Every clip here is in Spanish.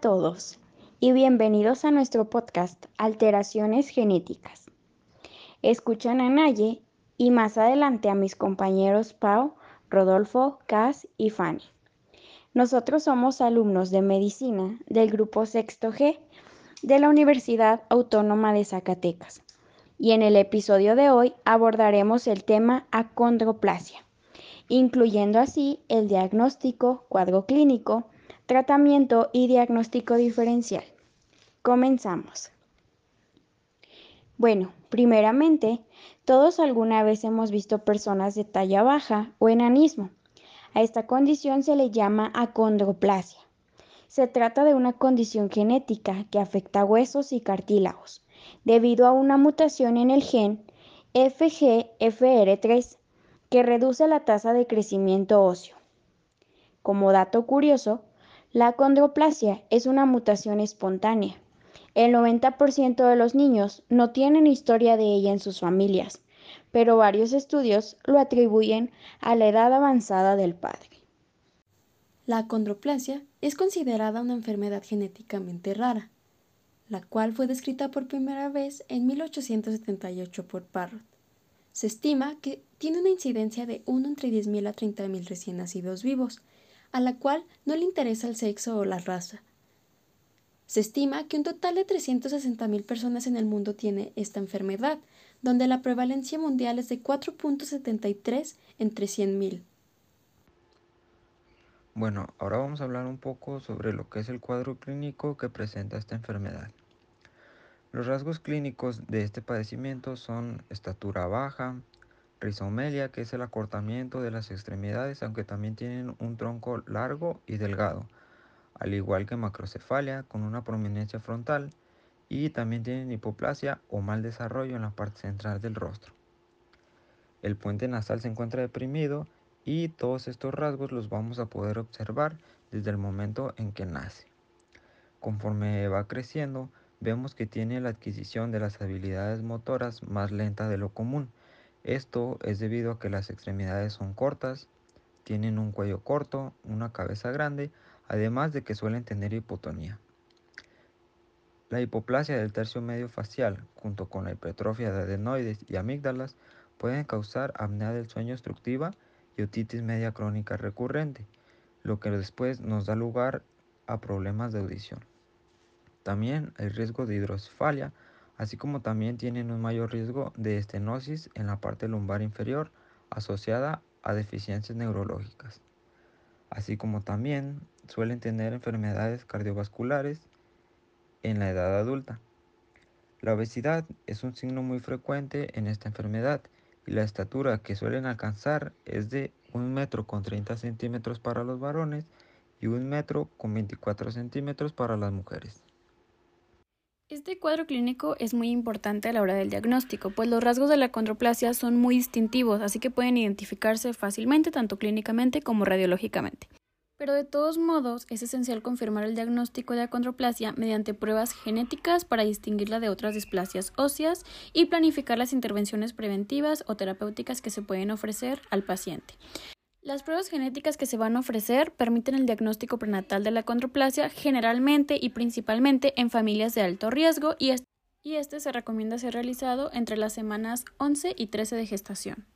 Todos y bienvenidos a nuestro podcast Alteraciones Genéticas. Escuchan a Naye y más adelante a mis compañeros Pau, Rodolfo, Cas y Fanny. Nosotros somos alumnos de medicina del grupo Sexto G de la Universidad Autónoma de Zacatecas y en el episodio de hoy abordaremos el tema acondroplasia, incluyendo así el diagnóstico, cuadro clínico, tratamiento y diagnóstico diferencial. Comenzamos. Bueno, primeramente, todos alguna vez hemos visto personas de talla baja o enanismo. A esta condición se le llama acondroplasia. Se trata de una condición genética que afecta huesos y cartílagos debido a una mutación en el gen FGFR3 que reduce la tasa de crecimiento óseo. Como dato curioso, la condroplasia es una mutación espontánea. El 90% de los niños no tienen historia de ella en sus familias, pero varios estudios lo atribuyen a la edad avanzada del padre. La condroplasia es considerada una enfermedad genéticamente rara, la cual fue descrita por primera vez en 1878 por Parrot. Se estima que tiene una incidencia de 1 entre 10.000 a 30.000 recién nacidos vivos, a la cual no le interesa el sexo o la raza. Se estima que un total de 360.000 personas en el mundo tiene esta enfermedad, donde la prevalencia mundial es de 4.73 entre 100.000. Bueno, ahora vamos a hablar un poco sobre lo que es el cuadro clínico que presenta esta enfermedad. Los rasgos clínicos de este padecimiento son estatura baja, Rizomelia, que es el acortamiento de las extremidades, aunque también tienen un tronco largo y delgado, al igual que macrocefalia, con una prominencia frontal, y también tienen hipoplasia o mal desarrollo en la parte central del rostro. El puente nasal se encuentra deprimido y todos estos rasgos los vamos a poder observar desde el momento en que nace. Conforme va creciendo, vemos que tiene la adquisición de las habilidades motoras más lenta de lo común, esto es debido a que las extremidades son cortas, tienen un cuello corto, una cabeza grande, además de que suelen tener hipotonía. La hipoplasia del tercio medio facial, junto con la hipertrofia de adenoides y amígdalas, pueden causar apnea del sueño obstructiva y otitis media crónica recurrente, lo que después nos da lugar a problemas de audición. También hay riesgo de hidrocefalia, así como también tienen un mayor riesgo de estenosis en la parte lumbar inferior asociada a deficiencias neurológicas, así como también suelen tener enfermedades cardiovasculares en la edad adulta. La obesidad es un signo muy frecuente en esta enfermedad y la estatura que suelen alcanzar es de 1 metro con 30 centímetros para los varones y 1 metro con 24 centímetros para las mujeres. Este cuadro clínico es muy importante a la hora del diagnóstico, pues los rasgos de la condroplasia son muy distintivos, así que pueden identificarse fácilmente tanto clínicamente como radiológicamente. Pero de todos modos, es esencial confirmar el diagnóstico de acondroplasia mediante pruebas genéticas para distinguirla de otras displasias óseas y planificar las intervenciones preventivas o terapéuticas que se pueden ofrecer al paciente. Las pruebas genéticas que se van a ofrecer permiten el diagnóstico prenatal de la condroplasia generalmente y principalmente en familias de alto riesgo y este, se recomienda ser realizado entre las semanas 11 y 13 de gestación.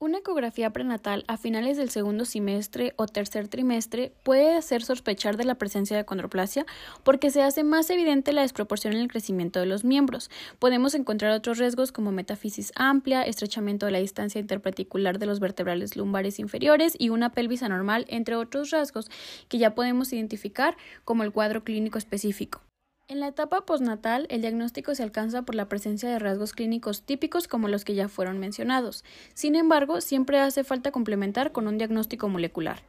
Una ecografía prenatal a finales del segundo semestre o tercer trimestre puede hacer sospechar de la presencia de condroplasia porque se hace más evidente la desproporción en el crecimiento de los miembros. Podemos encontrar otros riesgos como metafisis amplia, estrechamiento de la distancia interparticular de los vertebrales lumbares inferiores y una pelvis anormal, entre otros rasgos que ya podemos identificar como el cuadro clínico específico. En la etapa postnatal, el diagnóstico se alcanza por la presencia de rasgos clínicos típicos como los que ya fueron mencionados. Sin embargo, siempre hace falta complementar con un diagnóstico molecular.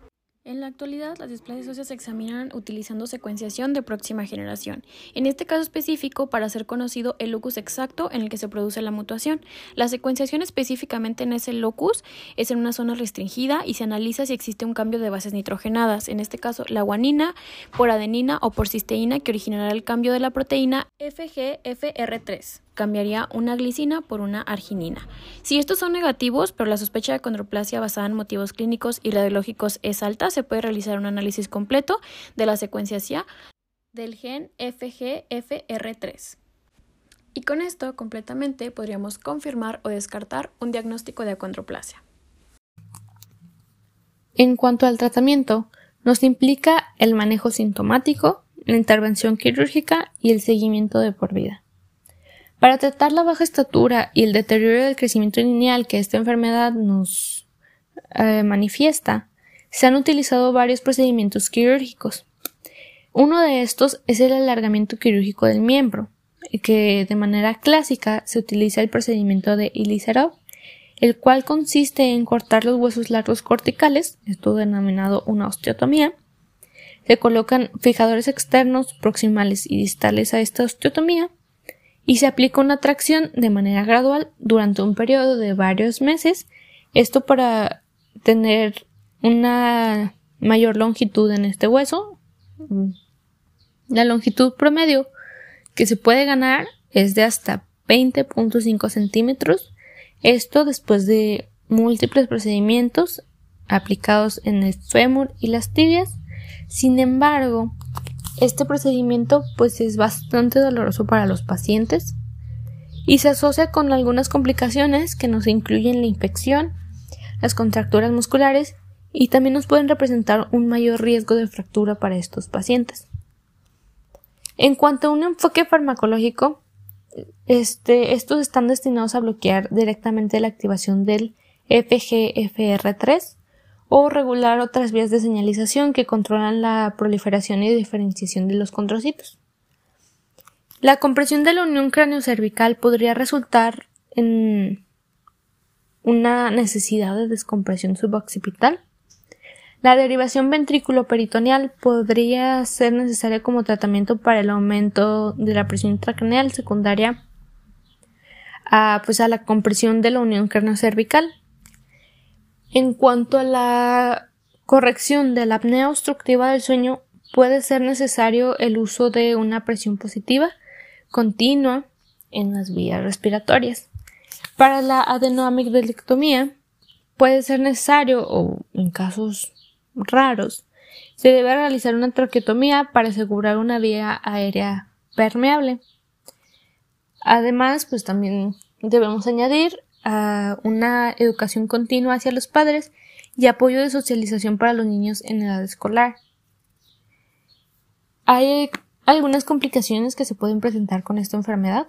En la actualidad, las displasias óseas se examinan utilizando secuenciación de próxima generación. En este caso específico, para ser conocido el locus exacto en el que se produce la mutación. La secuenciación específicamente en ese locus es en una zona restringida y se analiza si existe un cambio de bases nitrogenadas, en este caso la guanina por adenina o por cisteína que originará el cambio de la proteína FGFR3 cambiaría una glicina por una arginina. Si estos son negativos, pero la sospecha de condroplasia basada en motivos clínicos y radiológicos es alta, se puede realizar un análisis completo de la secuenciación del gen FGFR3. Y con esto completamente podríamos confirmar o descartar un diagnóstico de acondroplasia. En cuanto al tratamiento, nos implica el manejo sintomático, la intervención quirúrgica y el seguimiento de por vida. Para tratar la baja estatura y el deterioro del crecimiento lineal que esta enfermedad nos eh, manifiesta, se han utilizado varios procedimientos quirúrgicos. Uno de estos es el alargamiento quirúrgico del miembro, que de manera clásica se utiliza el procedimiento de Ilicerov, el cual consiste en cortar los huesos largos corticales, esto denominado una osteotomía. Se colocan fijadores externos, proximales y distales a esta osteotomía y se aplica una tracción de manera gradual durante un periodo de varios meses, esto para tener una mayor longitud en este hueso. La longitud promedio que se puede ganar es de hasta 20.5 centímetros, esto después de múltiples procedimientos aplicados en el fémur y las tibias. Sin embargo, este procedimiento pues es bastante doloroso para los pacientes y se asocia con algunas complicaciones que nos incluyen la infección, las contracturas musculares y también nos pueden representar un mayor riesgo de fractura para estos pacientes. En cuanto a un enfoque farmacológico, este, estos están destinados a bloquear directamente la activación del FGFR3 o regular otras vías de señalización que controlan la proliferación y diferenciación de los condrocitos. La compresión de la unión cráneo-cervical podría resultar en una necesidad de descompresión suboccipital. La derivación ventrículo-peritoneal podría ser necesaria como tratamiento para el aumento de la presión intracraneal secundaria a, pues, a la compresión de la unión cráneo-cervical. En cuanto a la corrección de la apnea obstructiva del sueño, puede ser necesario el uso de una presión positiva continua en las vías respiratorias. Para la adenoamigdalectomía puede ser necesario o en casos raros se debe realizar una traqueotomía para asegurar una vía aérea permeable. Además, pues también debemos añadir una educación continua hacia los padres y apoyo de socialización para los niños en edad escolar. Hay algunas complicaciones que se pueden presentar con esta enfermedad,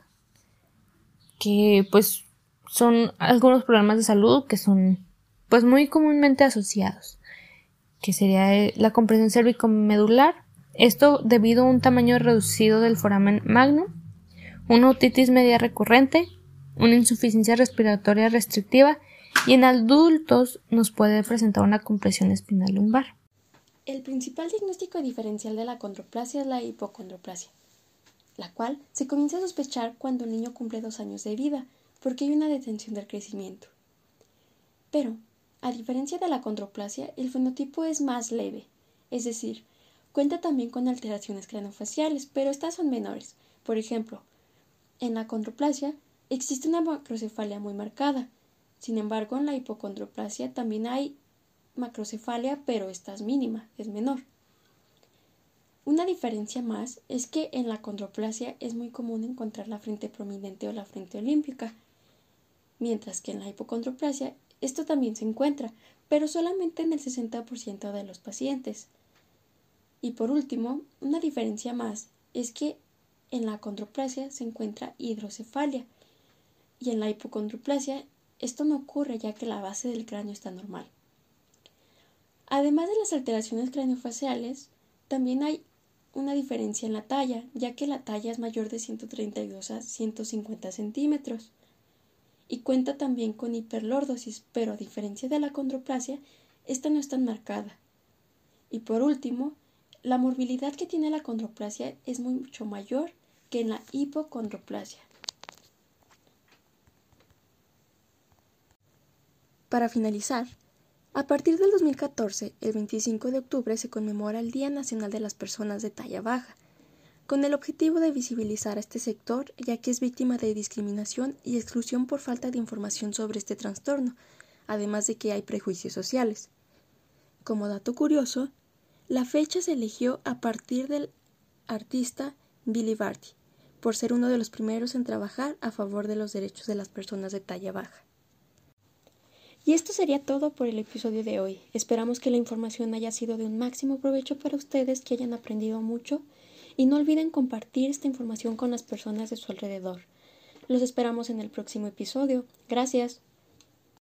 que pues son algunos problemas de salud que son pues muy comúnmente asociados, que sería la compresión cérvico-medular, esto debido a un tamaño reducido del foramen magnum, una otitis media recurrente, una insuficiencia respiratoria restrictiva y en adultos nos puede presentar una compresión espinal lumbar. El principal diagnóstico diferencial de la condroplasia es la hipocondroplasia, la cual se comienza a sospechar cuando el niño cumple dos años de vida, porque hay una detención del crecimiento. Pero, a diferencia de la condroplasia, el fenotipo es más leve, es decir, cuenta también con alteraciones craneofaciales, pero estas son menores. Por ejemplo, en la condroplasia existe una macrocefalia muy marcada. Sin embargo, en la hipocondroplasia también hay macrocefalia, pero esta es mínima, es menor. Una diferencia más es que en la condroplasia es muy común encontrar la frente prominente o la frente olímpica, mientras que en la hipocondroplasia esto también se encuentra, pero solamente en el 60% de los pacientes. Y por último, una diferencia más es que en la condroplasia se encuentra hidrocefalia y en la hipocondroplasia esto no ocurre ya que la base del cráneo está normal. Además de las alteraciones craneofaciales, también hay una diferencia en la talla, ya que la talla es mayor de 132 a 150 centímetros. Y cuenta también con hiperlordosis, pero a diferencia de la condroplasia, esta no es tan marcada. Y por último, la morbilidad que tiene la condroplasia es mucho mayor que en la hipocondroplasia. Para finalizar, a partir del 2014, el 25 de octubre se conmemora el Día Nacional de las Personas de Talla Baja, con el objetivo de visibilizar a este sector ya que es víctima de discriminación y exclusión por falta de información sobre este trastorno, además de que hay prejuicios sociales. Como dato curioso, la fecha se eligió a partir del artista Billy Barty, por ser uno de los primeros en trabajar a favor de los derechos de las personas de talla baja. Y esto sería todo por el episodio de hoy. Esperamos que la información haya sido de un máximo provecho para ustedes, que hayan aprendido mucho y no olviden compartir esta información con las personas de su alrededor. Los esperamos en el próximo episodio. Gracias.